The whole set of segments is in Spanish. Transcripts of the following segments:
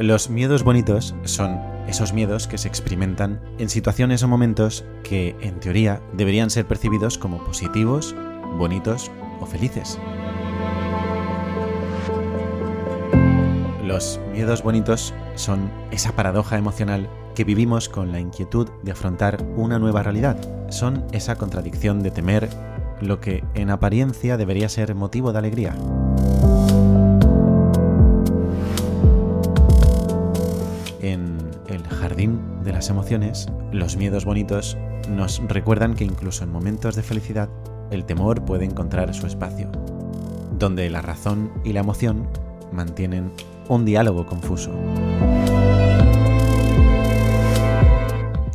Los miedos bonitos son esos miedos que se experimentan en situaciones o momentos que, en teoría, deberían ser percibidos como positivos, bonitos o felices. Los miedos bonitos son esa paradoja emocional que vivimos con la inquietud de afrontar una nueva realidad. Son esa contradicción de temer lo que en apariencia debería ser motivo de alegría. De las emociones, los miedos bonitos nos recuerdan que incluso en momentos de felicidad, el temor puede encontrar su espacio, donde la razón y la emoción mantienen un diálogo confuso.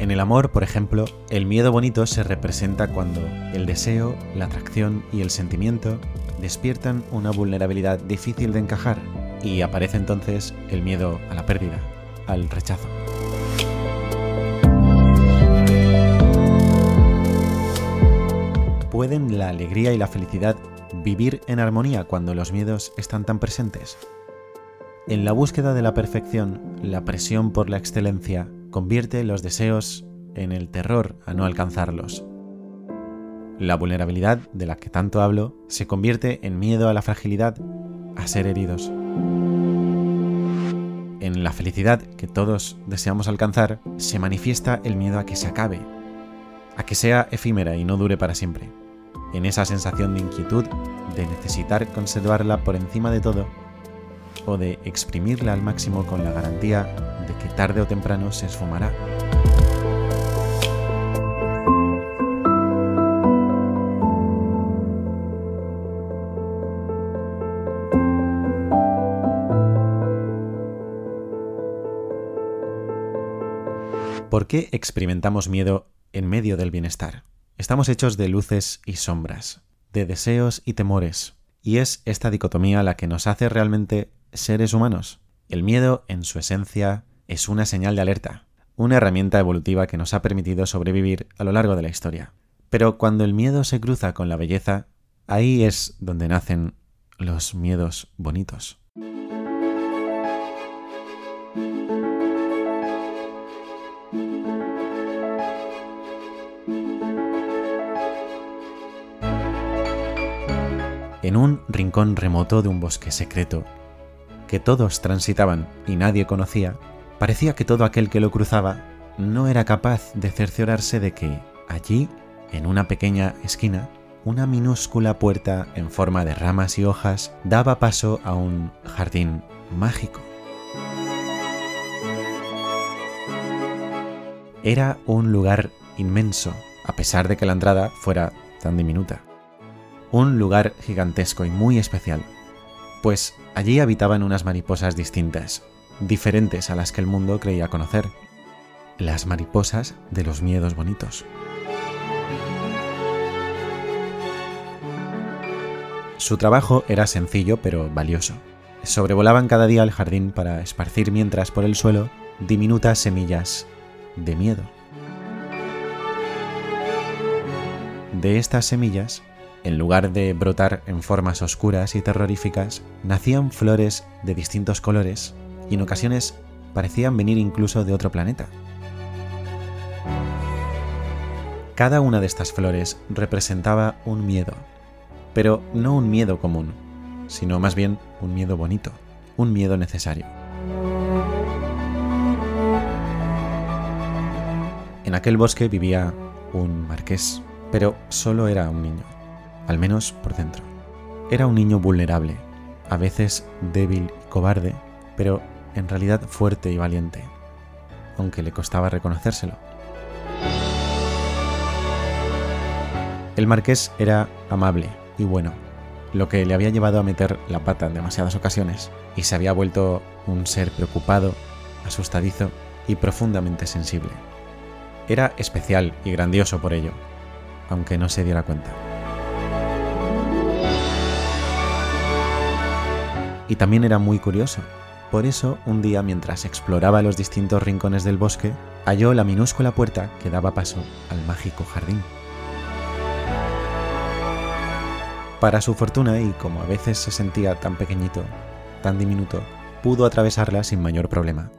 En el amor, por ejemplo, el miedo bonito se representa cuando el deseo, la atracción y el sentimiento despiertan una vulnerabilidad difícil de encajar y aparece entonces el miedo a la pérdida, al rechazo. ¿Pueden la alegría y la felicidad vivir en armonía cuando los miedos están tan presentes? En la búsqueda de la perfección, la presión por la excelencia convierte los deseos en el terror a no alcanzarlos. La vulnerabilidad de la que tanto hablo se convierte en miedo a la fragilidad, a ser heridos. En la felicidad que todos deseamos alcanzar se manifiesta el miedo a que se acabe, a que sea efímera y no dure para siempre. En esa sensación de inquietud, de necesitar conservarla por encima de todo, o de exprimirla al máximo con la garantía de que tarde o temprano se esfumará. ¿Por qué experimentamos miedo en medio del bienestar? Estamos hechos de luces y sombras, de deseos y temores, y es esta dicotomía la que nos hace realmente seres humanos. El miedo, en su esencia, es una señal de alerta, una herramienta evolutiva que nos ha permitido sobrevivir a lo largo de la historia. Pero cuando el miedo se cruza con la belleza, ahí es donde nacen los miedos bonitos. En un rincón remoto de un bosque secreto, que todos transitaban y nadie conocía, parecía que todo aquel que lo cruzaba no era capaz de cerciorarse de que allí, en una pequeña esquina, una minúscula puerta en forma de ramas y hojas daba paso a un jardín mágico. Era un lugar inmenso, a pesar de que la entrada fuera tan diminuta un lugar gigantesco y muy especial, pues allí habitaban unas mariposas distintas, diferentes a las que el mundo creía conocer, las mariposas de los miedos bonitos. Su trabajo era sencillo pero valioso. Sobrevolaban cada día el jardín para esparcir mientras por el suelo diminutas semillas de miedo. De estas semillas en lugar de brotar en formas oscuras y terroríficas, nacían flores de distintos colores y en ocasiones parecían venir incluso de otro planeta. Cada una de estas flores representaba un miedo, pero no un miedo común, sino más bien un miedo bonito, un miedo necesario. En aquel bosque vivía un marqués, pero solo era un niño al menos por dentro. Era un niño vulnerable, a veces débil y cobarde, pero en realidad fuerte y valiente, aunque le costaba reconocérselo. El marqués era amable y bueno, lo que le había llevado a meter la pata en demasiadas ocasiones, y se había vuelto un ser preocupado, asustadizo y profundamente sensible. Era especial y grandioso por ello, aunque no se diera cuenta. Y también era muy curioso. Por eso, un día mientras exploraba los distintos rincones del bosque, halló la minúscula puerta que daba paso al mágico jardín. Para su fortuna, y como a veces se sentía tan pequeñito, tan diminuto, pudo atravesarla sin mayor problema.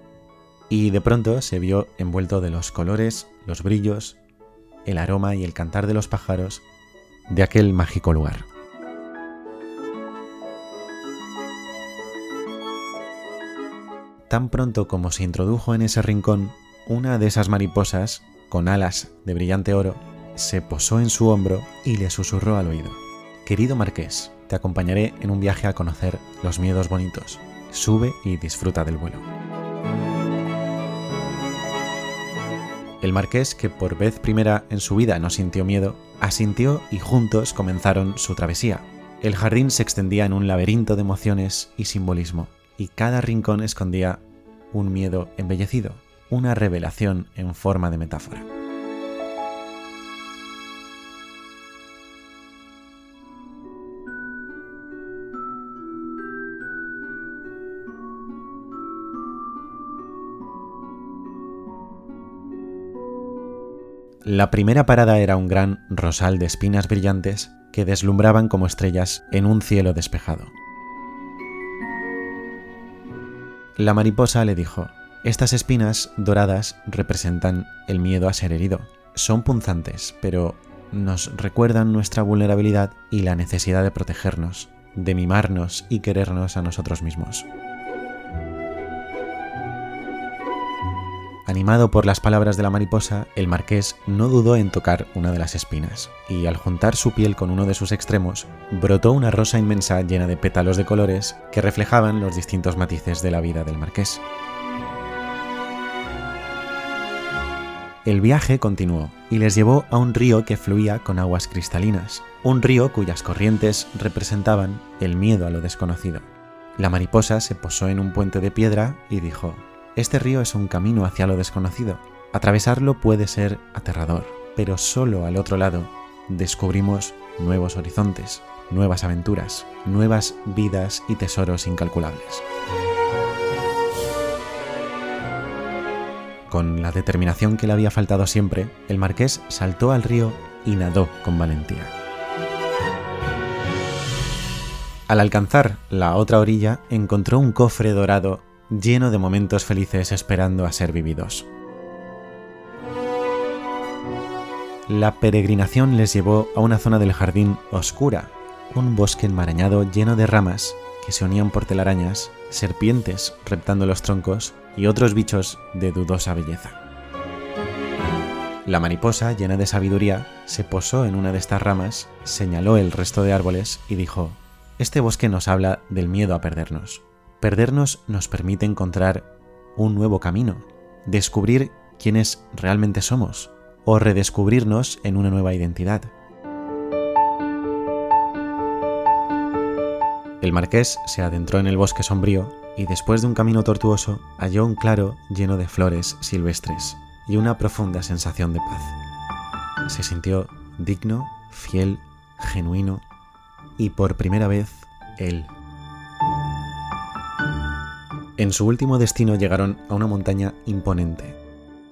Y de pronto se vio envuelto de los colores, los brillos, el aroma y el cantar de los pájaros de aquel mágico lugar. Tan pronto como se introdujo en ese rincón, una de esas mariposas, con alas de brillante oro, se posó en su hombro y le susurró al oído. Querido marqués, te acompañaré en un viaje a conocer los miedos bonitos. Sube y disfruta del vuelo. El marqués, que por vez primera en su vida no sintió miedo, asintió y juntos comenzaron su travesía. El jardín se extendía en un laberinto de emociones y simbolismo, y cada rincón escondía un miedo embellecido, una revelación en forma de metáfora. La primera parada era un gran rosal de espinas brillantes que deslumbraban como estrellas en un cielo despejado. La mariposa le dijo, estas espinas doradas representan el miedo a ser herido. Son punzantes, pero nos recuerdan nuestra vulnerabilidad y la necesidad de protegernos, de mimarnos y querernos a nosotros mismos. Animado por las palabras de la mariposa, el marqués no dudó en tocar una de las espinas, y al juntar su piel con uno de sus extremos, brotó una rosa inmensa llena de pétalos de colores que reflejaban los distintos matices de la vida del marqués. El viaje continuó y les llevó a un río que fluía con aguas cristalinas, un río cuyas corrientes representaban el miedo a lo desconocido. La mariposa se posó en un puente de piedra y dijo, este río es un camino hacia lo desconocido. Atravesarlo puede ser aterrador, pero solo al otro lado descubrimos nuevos horizontes, nuevas aventuras, nuevas vidas y tesoros incalculables. Con la determinación que le había faltado siempre, el marqués saltó al río y nadó con valentía. Al alcanzar la otra orilla, encontró un cofre dorado lleno de momentos felices esperando a ser vividos. La peregrinación les llevó a una zona del jardín oscura, un bosque enmarañado lleno de ramas que se unían por telarañas, serpientes reptando los troncos y otros bichos de dudosa belleza. La mariposa, llena de sabiduría, se posó en una de estas ramas, señaló el resto de árboles y dijo, Este bosque nos habla del miedo a perdernos. Perdernos nos permite encontrar un nuevo camino, descubrir quiénes realmente somos o redescubrirnos en una nueva identidad. El marqués se adentró en el bosque sombrío y después de un camino tortuoso halló un claro lleno de flores silvestres y una profunda sensación de paz. Se sintió digno, fiel, genuino y por primera vez él. En su último destino llegaron a una montaña imponente,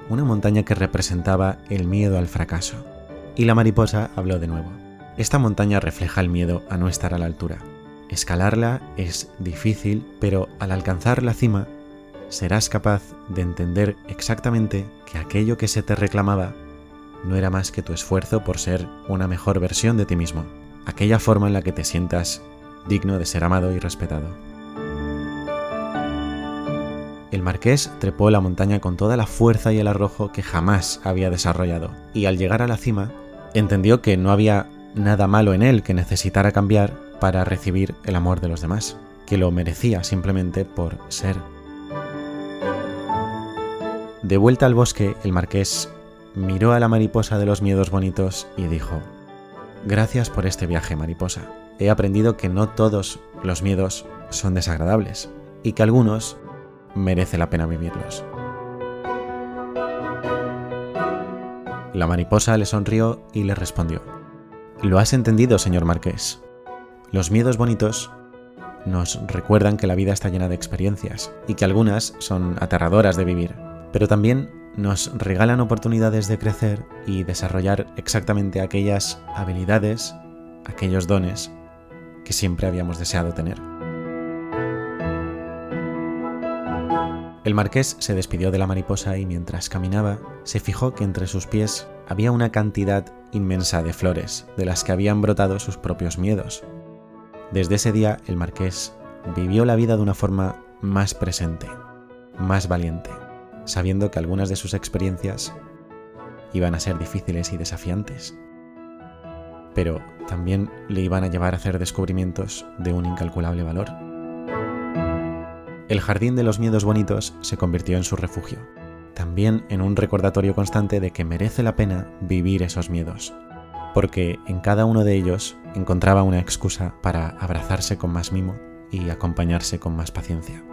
una montaña que representaba el miedo al fracaso. Y la mariposa habló de nuevo. Esta montaña refleja el miedo a no estar a la altura. Escalarla es difícil, pero al alcanzar la cima, serás capaz de entender exactamente que aquello que se te reclamaba no era más que tu esfuerzo por ser una mejor versión de ti mismo, aquella forma en la que te sientas digno de ser amado y respetado. El marqués trepó la montaña con toda la fuerza y el arrojo que jamás había desarrollado, y al llegar a la cima, entendió que no había nada malo en él que necesitara cambiar para recibir el amor de los demás, que lo merecía simplemente por ser. De vuelta al bosque, el marqués miró a la mariposa de los miedos bonitos y dijo, Gracias por este viaje, mariposa. He aprendido que no todos los miedos son desagradables, y que algunos merece la pena vivirlos. La mariposa le sonrió y le respondió, Lo has entendido, señor marqués. Los miedos bonitos nos recuerdan que la vida está llena de experiencias y que algunas son aterradoras de vivir, pero también nos regalan oportunidades de crecer y desarrollar exactamente aquellas habilidades, aquellos dones que siempre habíamos deseado tener. El marqués se despidió de la mariposa y mientras caminaba se fijó que entre sus pies había una cantidad inmensa de flores, de las que habían brotado sus propios miedos. Desde ese día el marqués vivió la vida de una forma más presente, más valiente, sabiendo que algunas de sus experiencias iban a ser difíciles y desafiantes, pero también le iban a llevar a hacer descubrimientos de un incalculable valor. El jardín de los miedos bonitos se convirtió en su refugio, también en un recordatorio constante de que merece la pena vivir esos miedos, porque en cada uno de ellos encontraba una excusa para abrazarse con más mimo y acompañarse con más paciencia.